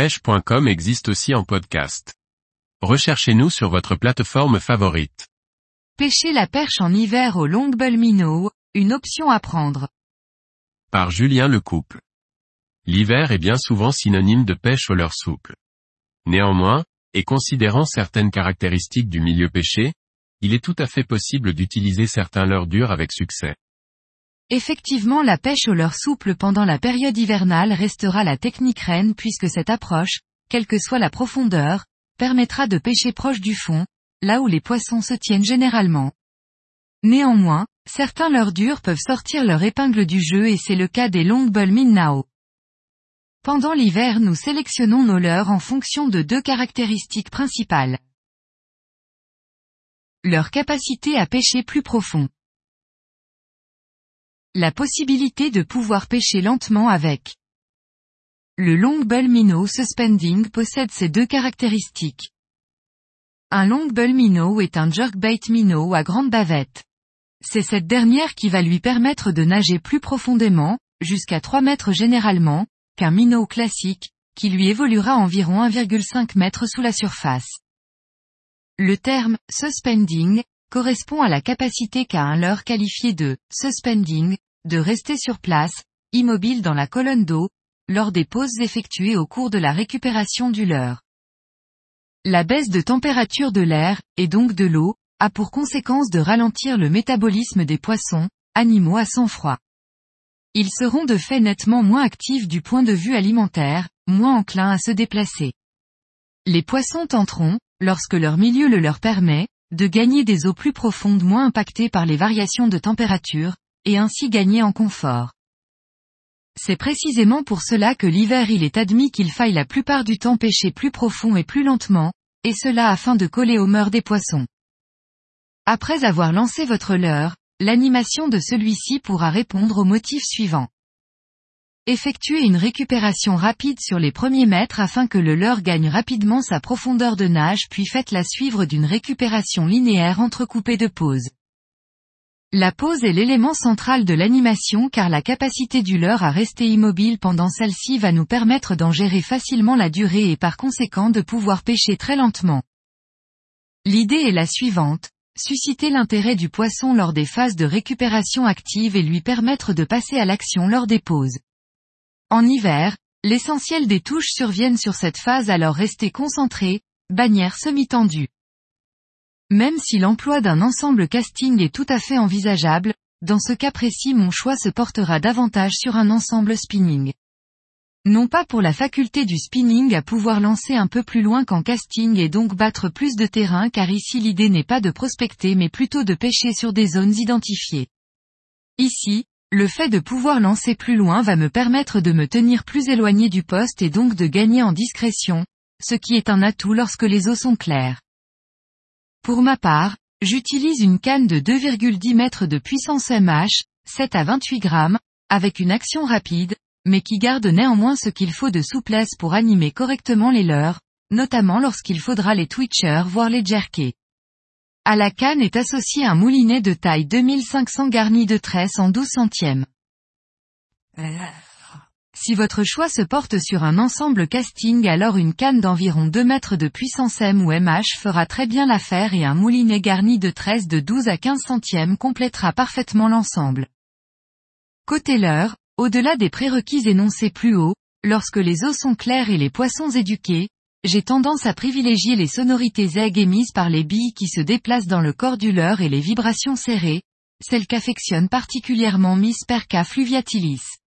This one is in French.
pêche.com existe aussi en podcast. Recherchez-nous sur votre plateforme favorite. Pêcher la perche en hiver au longbull minnow, une option à prendre. Par Julien Lecouple. L'hiver est bien souvent synonyme de pêche au leurre souple. Néanmoins, et considérant certaines caractéristiques du milieu pêché, il est tout à fait possible d'utiliser certains leurres durs avec succès. Effectivement la pêche au leurre souple pendant la période hivernale restera la technique reine puisque cette approche, quelle que soit la profondeur, permettra de pêcher proche du fond, là où les poissons se tiennent généralement. Néanmoins, certains leurres durs peuvent sortir leur épingle du jeu et c'est le cas des longbull minnow. Pendant l'hiver nous sélectionnons nos leurres en fonction de deux caractéristiques principales. Leur capacité à pêcher plus profond. La possibilité de pouvoir pêcher lentement avec. Le longbull minnow suspending possède ces deux caractéristiques. Un longbull minnow est un jerkbait minnow à grande bavette. C'est cette dernière qui va lui permettre de nager plus profondément, jusqu'à 3 mètres généralement, qu'un minnow classique, qui lui évoluera environ 1,5 mètres sous la surface. Le terme suspending correspond à la capacité qu'a un leurre qualifié de suspending, de rester sur place, immobile dans la colonne d'eau, lors des pauses effectuées au cours de la récupération du leurre. La baisse de température de l'air, et donc de l'eau, a pour conséquence de ralentir le métabolisme des poissons, animaux à sang froid. Ils seront de fait nettement moins actifs du point de vue alimentaire, moins enclins à se déplacer. Les poissons tenteront, lorsque leur milieu le leur permet, de gagner des eaux plus profondes moins impactées par les variations de température, et ainsi gagner en confort. C'est précisément pour cela que l'hiver il est admis qu'il faille la plupart du temps pêcher plus profond et plus lentement, et cela afin de coller aux mœurs des poissons. Après avoir lancé votre leurre, l'animation de celui-ci pourra répondre au motif suivant. Effectuez une récupération rapide sur les premiers mètres afin que le leurre gagne rapidement sa profondeur de nage puis faites-la suivre d'une récupération linéaire entrecoupée de pauses. La pause est l'élément central de l'animation car la capacité du leurre à rester immobile pendant celle-ci va nous permettre d'en gérer facilement la durée et par conséquent de pouvoir pêcher très lentement. L'idée est la suivante, susciter l'intérêt du poisson lors des phases de récupération active et lui permettre de passer à l'action lors des pauses. En hiver, l'essentiel des touches surviennent sur cette phase alors restez concentré, bannière semi-tendue. Même si l'emploi d'un ensemble casting est tout à fait envisageable, dans ce cas précis mon choix se portera davantage sur un ensemble spinning. Non pas pour la faculté du spinning à pouvoir lancer un peu plus loin qu'en casting et donc battre plus de terrain car ici l'idée n'est pas de prospecter mais plutôt de pêcher sur des zones identifiées. Ici, le fait de pouvoir lancer plus loin va me permettre de me tenir plus éloigné du poste et donc de gagner en discrétion, ce qui est un atout lorsque les eaux sont claires. Pour ma part, j'utilise une canne de 2,10 mètres de puissance MH, 7 à 28 grammes, avec une action rapide, mais qui garde néanmoins ce qu'il faut de souplesse pour animer correctement les leurs, notamment lorsqu'il faudra les twitchers voire les jerker. À la canne est associé un moulinet de taille 2500 garni de tresse en 12 centièmes. Si votre choix se porte sur un ensemble casting alors une canne d'environ 2 mètres de puissance M ou MH fera très bien l'affaire et un moulinet garni de tresse de 12 à 15 centièmes complétera parfaitement l'ensemble. Côté leurre, au-delà des prérequis énoncés plus haut, lorsque les eaux sont claires et les poissons éduqués, j'ai tendance à privilégier les sonorités aiguës émises par les billes qui se déplacent dans le corps du leurre et les vibrations serrées, celles qu'affectionne particulièrement Miss Perca fluviatilis.